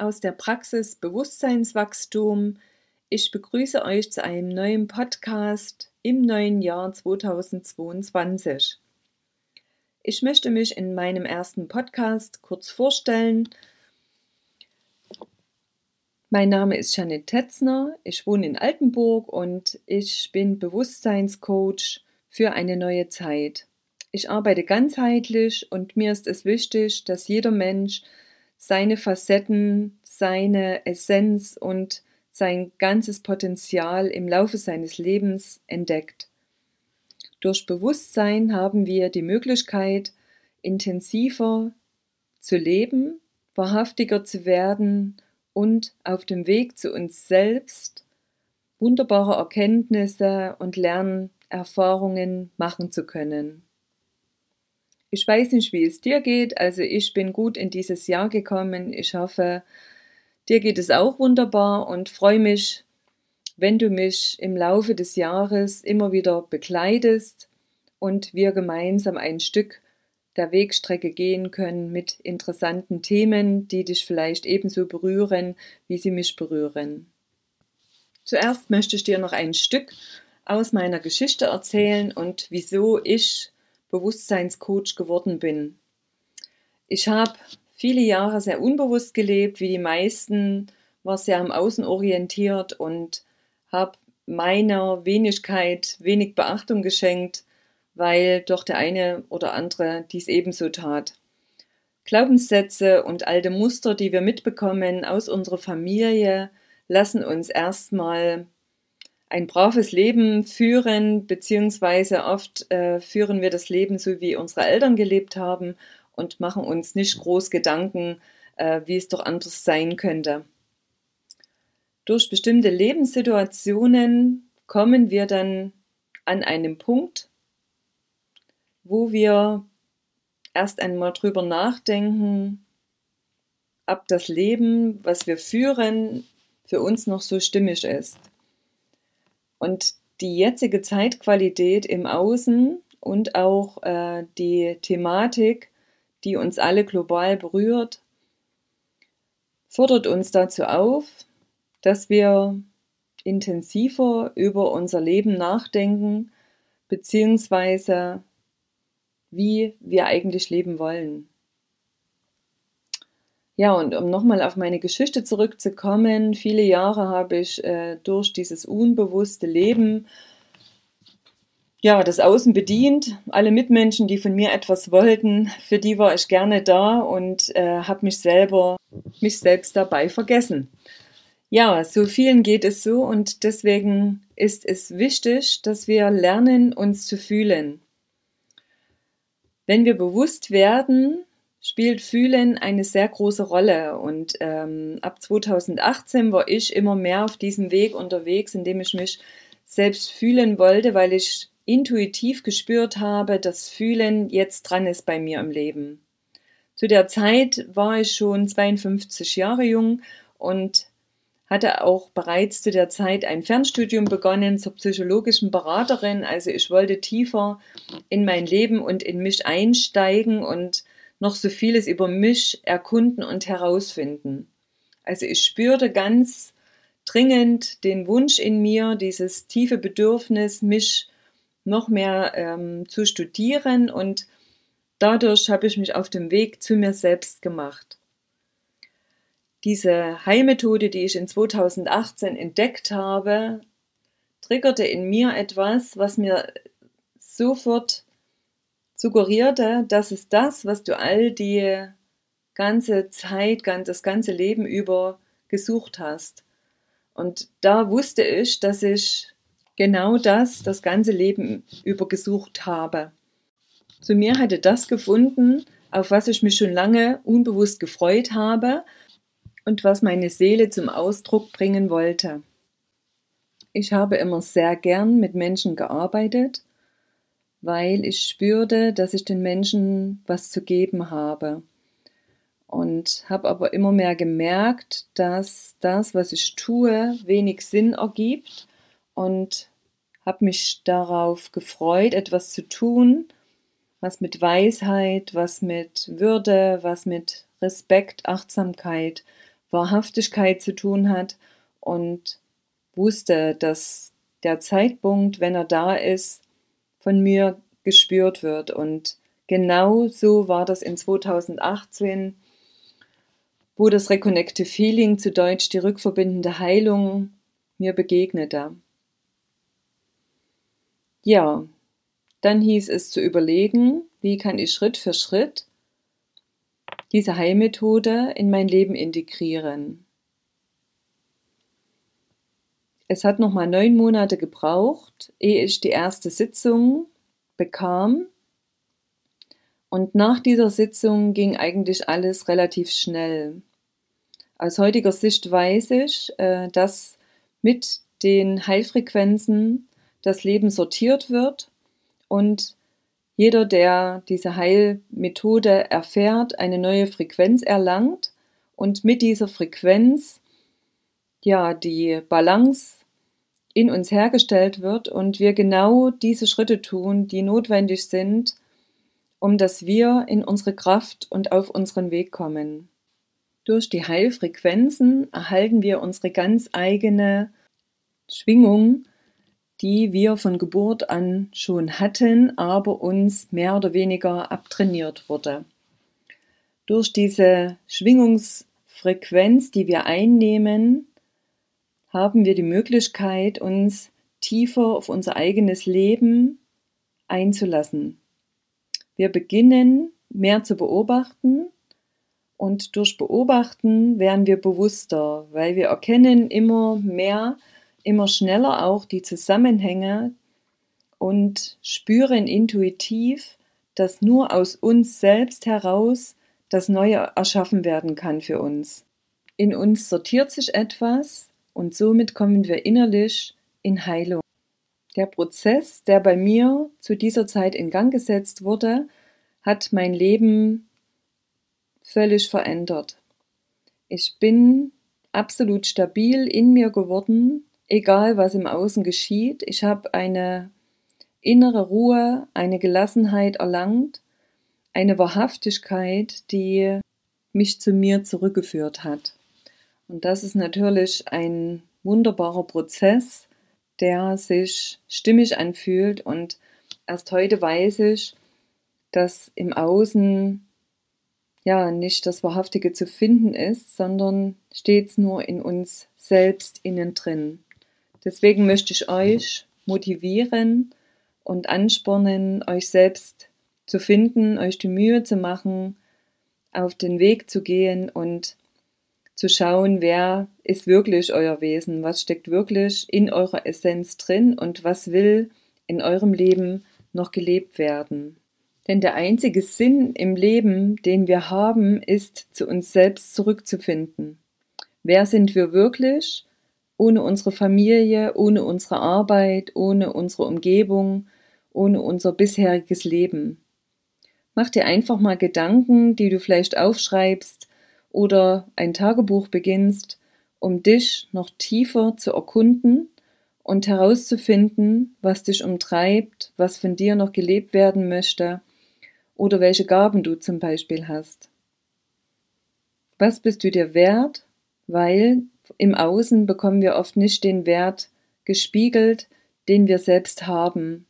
aus der Praxis Bewusstseinswachstum. Ich begrüße euch zu einem neuen Podcast im neuen Jahr 2022. Ich möchte mich in meinem ersten Podcast kurz vorstellen. Mein Name ist Janet Tetzner, ich wohne in Altenburg und ich bin Bewusstseinscoach für eine neue Zeit. Ich arbeite ganzheitlich und mir ist es wichtig, dass jeder Mensch seine Facetten, seine Essenz und sein ganzes Potenzial im Laufe seines Lebens entdeckt. Durch Bewusstsein haben wir die Möglichkeit, intensiver zu leben, wahrhaftiger zu werden und auf dem Weg zu uns selbst wunderbare Erkenntnisse und Lernerfahrungen machen zu können. Ich weiß nicht, wie es dir geht, also ich bin gut in dieses Jahr gekommen. Ich hoffe, dir geht es auch wunderbar und freue mich, wenn du mich im Laufe des Jahres immer wieder begleitest und wir gemeinsam ein Stück der Wegstrecke gehen können mit interessanten Themen, die dich vielleicht ebenso berühren, wie sie mich berühren. Zuerst möchte ich dir noch ein Stück aus meiner Geschichte erzählen und wieso ich Bewusstseinscoach geworden bin. Ich habe viele Jahre sehr unbewusst gelebt, wie die meisten, war sehr am Außen orientiert und habe meiner Wenigkeit wenig Beachtung geschenkt weil doch der eine oder andere dies ebenso tat. Glaubenssätze und alte Muster, die wir mitbekommen aus unserer Familie, lassen uns erstmal ein braves Leben führen, beziehungsweise oft äh, führen wir das Leben so, wie unsere Eltern gelebt haben und machen uns nicht groß Gedanken, äh, wie es doch anders sein könnte. Durch bestimmte Lebenssituationen kommen wir dann an einem Punkt, wo wir erst einmal drüber nachdenken, ob das Leben, was wir führen, für uns noch so stimmig ist. Und die jetzige Zeitqualität im Außen und auch äh, die Thematik, die uns alle global berührt, fordert uns dazu auf, dass wir intensiver über unser Leben nachdenken, beziehungsweise wie wir eigentlich leben wollen. Ja, und um nochmal auf meine Geschichte zurückzukommen, viele Jahre habe ich äh, durch dieses unbewusste Leben ja, das Außen bedient. Alle Mitmenschen, die von mir etwas wollten, für die war ich gerne da und äh, habe mich selber, mich selbst dabei vergessen. Ja, so vielen geht es so und deswegen ist es wichtig, dass wir lernen, uns zu fühlen. Wenn wir bewusst werden, spielt Fühlen eine sehr große Rolle. Und ähm, ab 2018 war ich immer mehr auf diesem Weg unterwegs, indem ich mich selbst fühlen wollte, weil ich intuitiv gespürt habe, dass Fühlen jetzt dran ist bei mir im Leben. Zu der Zeit war ich schon 52 Jahre jung und hatte auch bereits zu der Zeit ein Fernstudium begonnen zur psychologischen Beraterin. Also ich wollte tiefer in mein Leben und in mich einsteigen und noch so vieles über mich erkunden und herausfinden. Also ich spürte ganz dringend den Wunsch in mir, dieses tiefe Bedürfnis, mich noch mehr ähm, zu studieren und dadurch habe ich mich auf dem Weg zu mir selbst gemacht. Diese Heilmethode, die ich in 2018 entdeckt habe, triggerte in mir etwas, was mir sofort suggerierte, dass es das, was du all die ganze Zeit, das ganze Leben über gesucht hast. Und da wusste ich, dass ich genau das das ganze Leben über gesucht habe. Zu mir hatte das gefunden, auf was ich mich schon lange unbewusst gefreut habe und was meine Seele zum Ausdruck bringen wollte. Ich habe immer sehr gern mit Menschen gearbeitet, weil ich spürte, dass ich den Menschen was zu geben habe. Und habe aber immer mehr gemerkt, dass das, was ich tue, wenig Sinn ergibt und habe mich darauf gefreut, etwas zu tun, was mit Weisheit, was mit Würde, was mit Respekt, Achtsamkeit, Wahrhaftigkeit zu tun hat und wusste, dass der Zeitpunkt, wenn er da ist, von mir gespürt wird. Und genau so war das in 2018, wo das Reconnective Feeling zu Deutsch die rückverbindende Heilung mir begegnete. Ja, dann hieß es zu überlegen, wie kann ich Schritt für Schritt diese Heilmethode in mein Leben integrieren. Es hat nochmal neun Monate gebraucht, ehe ich die erste Sitzung bekam. Und nach dieser Sitzung ging eigentlich alles relativ schnell. Aus heutiger Sicht weiß ich, äh, dass mit den Heilfrequenzen das Leben sortiert wird und jeder, der diese Heilmethode erfährt, eine neue Frequenz erlangt und mit dieser Frequenz ja die Balance in uns hergestellt wird und wir genau diese Schritte tun, die notwendig sind, um dass wir in unsere Kraft und auf unseren Weg kommen. Durch die Heilfrequenzen erhalten wir unsere ganz eigene Schwingung, die wir von Geburt an schon hatten, aber uns mehr oder weniger abtrainiert wurde. Durch diese Schwingungsfrequenz, die wir einnehmen, haben wir die Möglichkeit, uns tiefer auf unser eigenes Leben einzulassen. Wir beginnen mehr zu beobachten und durch Beobachten werden wir bewusster, weil wir erkennen immer mehr, immer schneller auch die Zusammenhänge und spüren intuitiv, dass nur aus uns selbst heraus das Neue erschaffen werden kann für uns. In uns sortiert sich etwas, und somit kommen wir innerlich in Heilung. Der Prozess, der bei mir zu dieser Zeit in Gang gesetzt wurde, hat mein Leben völlig verändert. Ich bin absolut stabil in mir geworden, egal was im Außen geschieht. Ich habe eine innere Ruhe, eine Gelassenheit erlangt, eine Wahrhaftigkeit, die mich zu mir zurückgeführt hat. Und das ist natürlich ein wunderbarer Prozess, der sich stimmig anfühlt. Und erst heute weiß ich, dass im Außen ja nicht das Wahrhaftige zu finden ist, sondern stets nur in uns selbst innen drin. Deswegen möchte ich euch motivieren und anspornen, euch selbst zu finden, euch die Mühe zu machen, auf den Weg zu gehen und zu schauen, wer ist wirklich euer Wesen, was steckt wirklich in eurer Essenz drin und was will in eurem Leben noch gelebt werden. Denn der einzige Sinn im Leben, den wir haben, ist, zu uns selbst zurückzufinden. Wer sind wir wirklich? Ohne unsere Familie, ohne unsere Arbeit, ohne unsere Umgebung, ohne unser bisheriges Leben. Mach dir einfach mal Gedanken, die du vielleicht aufschreibst, oder ein Tagebuch beginnst, um dich noch tiefer zu erkunden und herauszufinden, was dich umtreibt, was von dir noch gelebt werden möchte oder welche Gaben du zum Beispiel hast. Was bist du dir wert? Weil im Außen bekommen wir oft nicht den Wert gespiegelt, den wir selbst haben.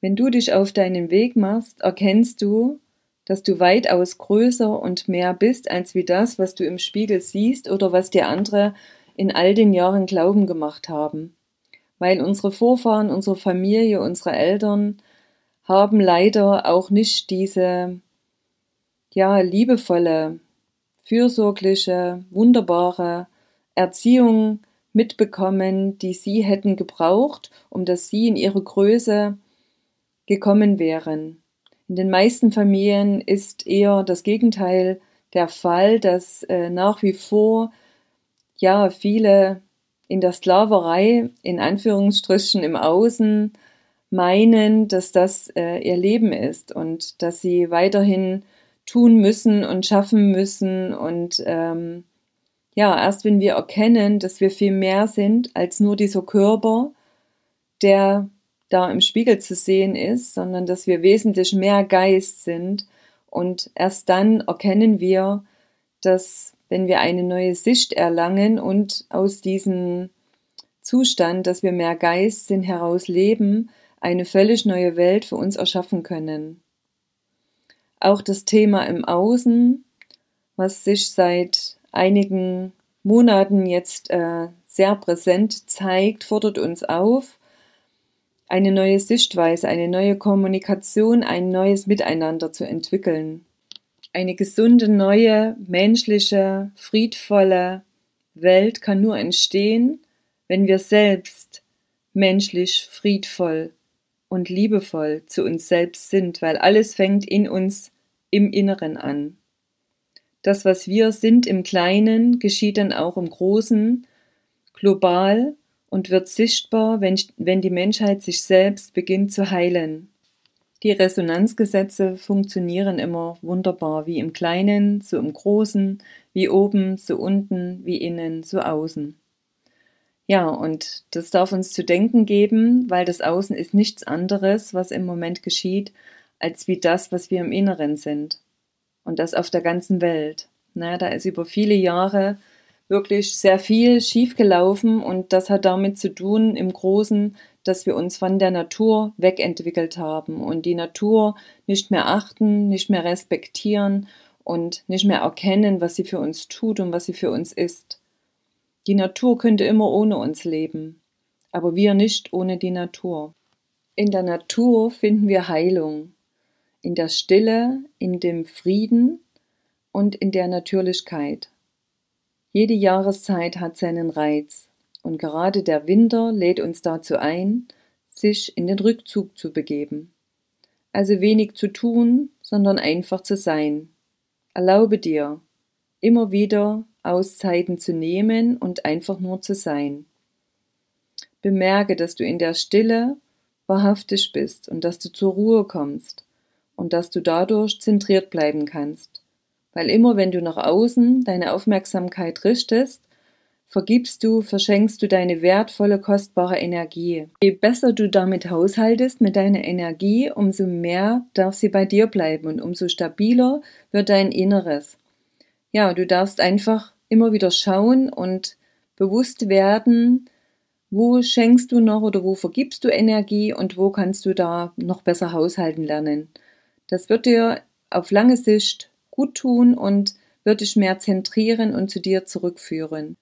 Wenn du dich auf deinen Weg machst, erkennst du, dass du weitaus größer und mehr bist als wie das, was du im Spiegel siehst oder was dir andere in all den Jahren Glauben gemacht haben. Weil unsere Vorfahren, unsere Familie, unsere Eltern haben leider auch nicht diese, ja, liebevolle, fürsorgliche, wunderbare Erziehung mitbekommen, die sie hätten gebraucht, um dass sie in ihre Größe gekommen wären. In den meisten Familien ist eher das Gegenteil der Fall, dass äh, nach wie vor ja viele in der Sklaverei in Anführungsstrichen im Außen meinen, dass das äh, ihr Leben ist und dass sie weiterhin tun müssen und schaffen müssen und ähm, ja, erst wenn wir erkennen, dass wir viel mehr sind als nur dieser Körper, der da im Spiegel zu sehen ist, sondern dass wir wesentlich mehr Geist sind und erst dann erkennen wir, dass wenn wir eine neue Sicht erlangen und aus diesem Zustand, dass wir mehr Geist sind, heraus leben, eine völlig neue Welt für uns erschaffen können. Auch das Thema im Außen, was sich seit einigen Monaten jetzt äh, sehr präsent zeigt, fordert uns auf, eine neue Sichtweise, eine neue Kommunikation, ein neues Miteinander zu entwickeln. Eine gesunde, neue, menschliche, friedvolle Welt kann nur entstehen, wenn wir selbst menschlich, friedvoll und liebevoll zu uns selbst sind, weil alles fängt in uns im Inneren an. Das, was wir sind im Kleinen, geschieht dann auch im Großen, global und wird sichtbar, wenn, wenn die Menschheit sich selbst beginnt zu heilen. Die Resonanzgesetze funktionieren immer wunderbar, wie im Kleinen, so im Großen, wie oben, so unten, wie innen, so außen. Ja, und das darf uns zu denken geben, weil das Außen ist nichts anderes, was im Moment geschieht, als wie das, was wir im Inneren sind. Und das auf der ganzen Welt. Na, da ist über viele Jahre wirklich sehr viel schiefgelaufen und das hat damit zu tun im Großen, dass wir uns von der Natur wegentwickelt haben und die Natur nicht mehr achten, nicht mehr respektieren und nicht mehr erkennen, was sie für uns tut und was sie für uns ist. Die Natur könnte immer ohne uns leben, aber wir nicht ohne die Natur. In der Natur finden wir Heilung, in der Stille, in dem Frieden und in der Natürlichkeit. Jede Jahreszeit hat seinen Reiz, und gerade der Winter lädt uns dazu ein, sich in den Rückzug zu begeben. Also wenig zu tun, sondern einfach zu sein. Erlaube dir, immer wieder Auszeiten zu nehmen und einfach nur zu sein. Bemerke, dass du in der Stille wahrhaftig bist und dass du zur Ruhe kommst und dass du dadurch zentriert bleiben kannst. Weil immer wenn du nach außen deine Aufmerksamkeit richtest, vergibst du, verschenkst du deine wertvolle, kostbare Energie. Je besser du damit haushaltest mit deiner Energie, umso mehr darf sie bei dir bleiben und umso stabiler wird dein Inneres. Ja, du darfst einfach immer wieder schauen und bewusst werden, wo schenkst du noch oder wo vergibst du Energie und wo kannst du da noch besser haushalten lernen. Das wird dir auf lange Sicht gut tun und wird dich mehr zentrieren und zu dir zurückführen.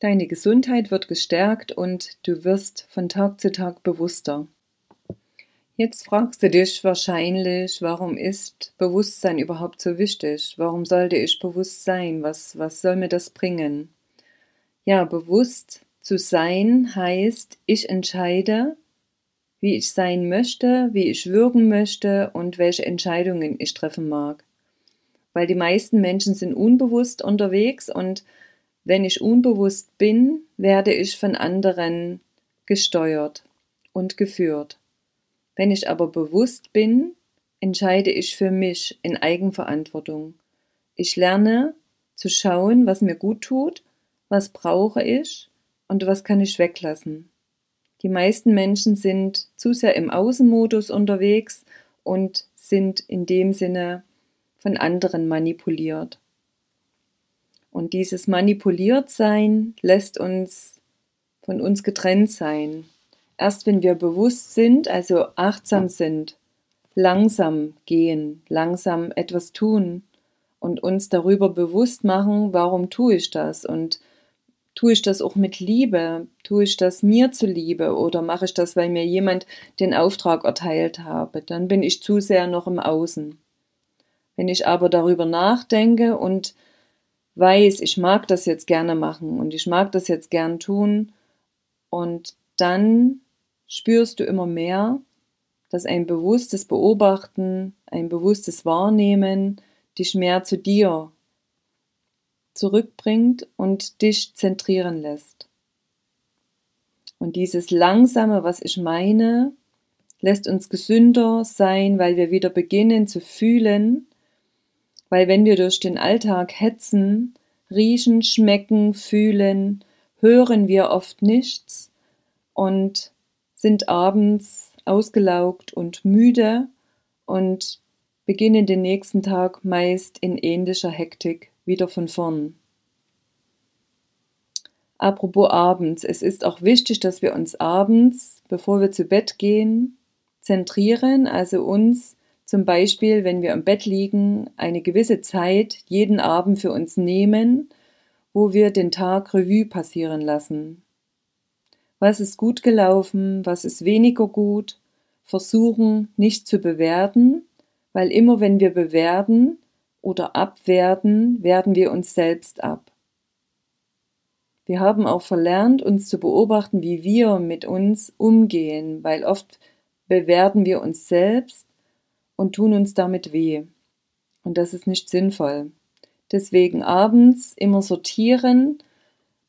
Deine Gesundheit wird gestärkt und du wirst von Tag zu Tag bewusster. Jetzt fragst du dich wahrscheinlich, warum ist Bewusstsein überhaupt so wichtig? Warum sollte ich bewusst sein? Was, was soll mir das bringen? Ja, bewusst zu sein heißt, ich entscheide, wie ich sein möchte, wie ich wirken möchte und welche Entscheidungen ich treffen mag. Weil die meisten Menschen sind unbewusst unterwegs und wenn ich unbewusst bin, werde ich von anderen gesteuert und geführt. Wenn ich aber bewusst bin, entscheide ich für mich in Eigenverantwortung. Ich lerne zu schauen, was mir gut tut, was brauche ich und was kann ich weglassen. Die meisten Menschen sind zu sehr im Außenmodus unterwegs und sind in dem Sinne von anderen manipuliert. Und dieses Manipuliertsein lässt uns von uns getrennt sein. Erst wenn wir bewusst sind, also achtsam sind, langsam gehen, langsam etwas tun und uns darüber bewusst machen, warum tue ich das und tue ich das auch mit Liebe, tue ich das mir zuliebe oder mache ich das, weil mir jemand den Auftrag erteilt habe, dann bin ich zu sehr noch im Außen. Wenn ich aber darüber nachdenke und weiß, ich mag das jetzt gerne machen und ich mag das jetzt gern tun und dann spürst du immer mehr, dass ein bewusstes Beobachten, ein bewusstes Wahrnehmen dich mehr zu dir zurückbringt und dich zentrieren lässt. Und dieses Langsame, was ich meine, lässt uns gesünder sein, weil wir wieder beginnen zu fühlen, weil wenn wir durch den Alltag hetzen, riechen, schmecken, fühlen, hören wir oft nichts und sind abends ausgelaugt und müde und beginnen den nächsten Tag meist in ähnlicher Hektik wieder von vorn. Apropos abends, es ist auch wichtig, dass wir uns abends, bevor wir zu Bett gehen, zentrieren, also uns zum Beispiel, wenn wir im Bett liegen, eine gewisse Zeit jeden Abend für uns nehmen, wo wir den Tag Revue passieren lassen. Was ist gut gelaufen, was ist weniger gut, versuchen nicht zu bewerten, weil immer wenn wir bewerten oder abwerten, werden wir uns selbst ab. Wir haben auch verlernt, uns zu beobachten, wie wir mit uns umgehen, weil oft bewerten wir uns selbst und tun uns damit weh. Und das ist nicht sinnvoll. Deswegen abends immer sortieren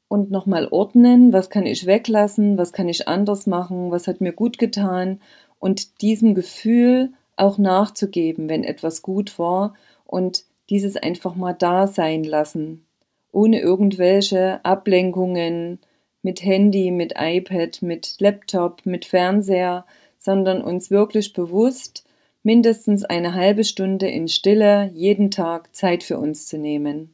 und nochmal ordnen, was kann ich weglassen, was kann ich anders machen, was hat mir gut getan? Und diesem Gefühl auch nachzugeben, wenn etwas gut war. Und dieses einfach mal da sein lassen, ohne irgendwelche Ablenkungen mit Handy, mit iPad, mit Laptop, mit Fernseher, sondern uns wirklich bewusst mindestens eine halbe Stunde in Stille jeden Tag Zeit für uns zu nehmen.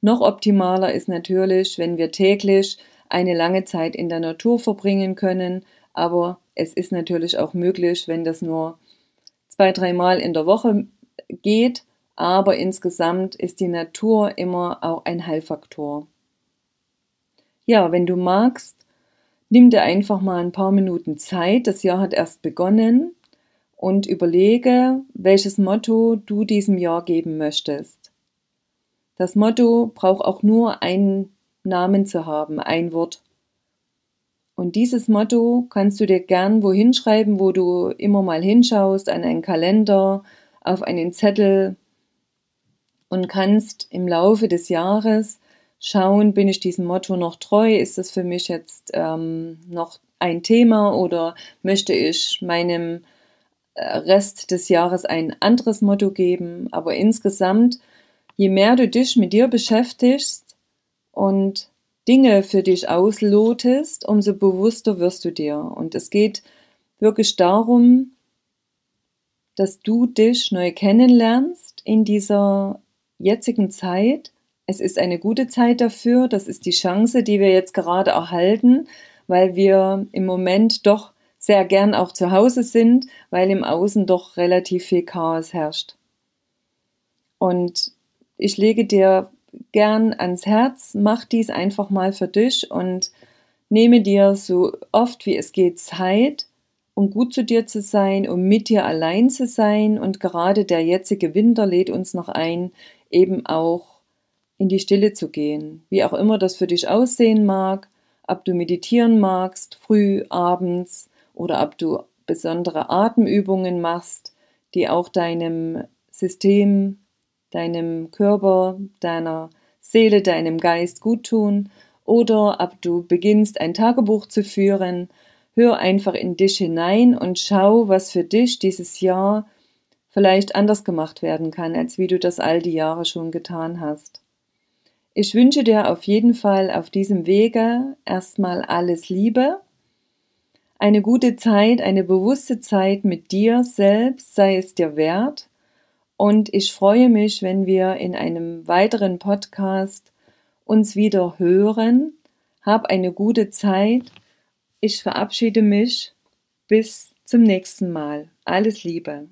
Noch optimaler ist natürlich, wenn wir täglich eine lange Zeit in der Natur verbringen können, aber es ist natürlich auch möglich, wenn das nur zwei, dreimal in der Woche geht, aber insgesamt ist die Natur immer auch ein Heilfaktor. Ja, wenn du magst, nimm dir einfach mal ein paar Minuten Zeit, das Jahr hat erst begonnen, und überlege, welches Motto du diesem Jahr geben möchtest. Das Motto braucht auch nur einen Namen zu haben, ein Wort. Und dieses Motto kannst du dir gern wohin schreiben, wo du immer mal hinschaust, an einen Kalender, auf einen Zettel und kannst im Laufe des Jahres schauen, bin ich diesem Motto noch treu? Ist das für mich jetzt ähm, noch ein Thema oder möchte ich meinem Rest des Jahres ein anderes Motto geben? Aber insgesamt, je mehr du dich mit dir beschäftigst und Dinge für dich auslotest, umso bewusster wirst du dir. Und es geht wirklich darum, dass du dich neu kennenlernst in dieser jetzigen Zeit. Es ist eine gute Zeit dafür. Das ist die Chance, die wir jetzt gerade erhalten, weil wir im Moment doch sehr gern auch zu Hause sind, weil im Außen doch relativ viel Chaos herrscht. Und ich lege dir gern ans Herz, mach dies einfach mal für dich und nehme dir so oft wie es geht Zeit, um gut zu dir zu sein, um mit dir allein zu sein. Und gerade der jetzige Winter lädt uns noch ein, eben auch in die Stille zu gehen. Wie auch immer das für dich aussehen mag, ob du meditieren magst, früh, abends oder ob du besondere Atemübungen machst, die auch deinem System deinem Körper, deiner Seele, deinem Geist gut tun. Oder ob du beginnst ein Tagebuch zu führen, hör einfach in dich hinein und schau, was für dich dieses Jahr vielleicht anders gemacht werden kann, als wie du das all die Jahre schon getan hast. Ich wünsche dir auf jeden Fall auf diesem Wege erstmal alles Liebe, eine gute Zeit, eine bewusste Zeit mit dir selbst, sei es dir wert, und ich freue mich, wenn wir in einem weiteren Podcast uns wieder hören. Hab eine gute Zeit. Ich verabschiede mich. Bis zum nächsten Mal. Alles Liebe.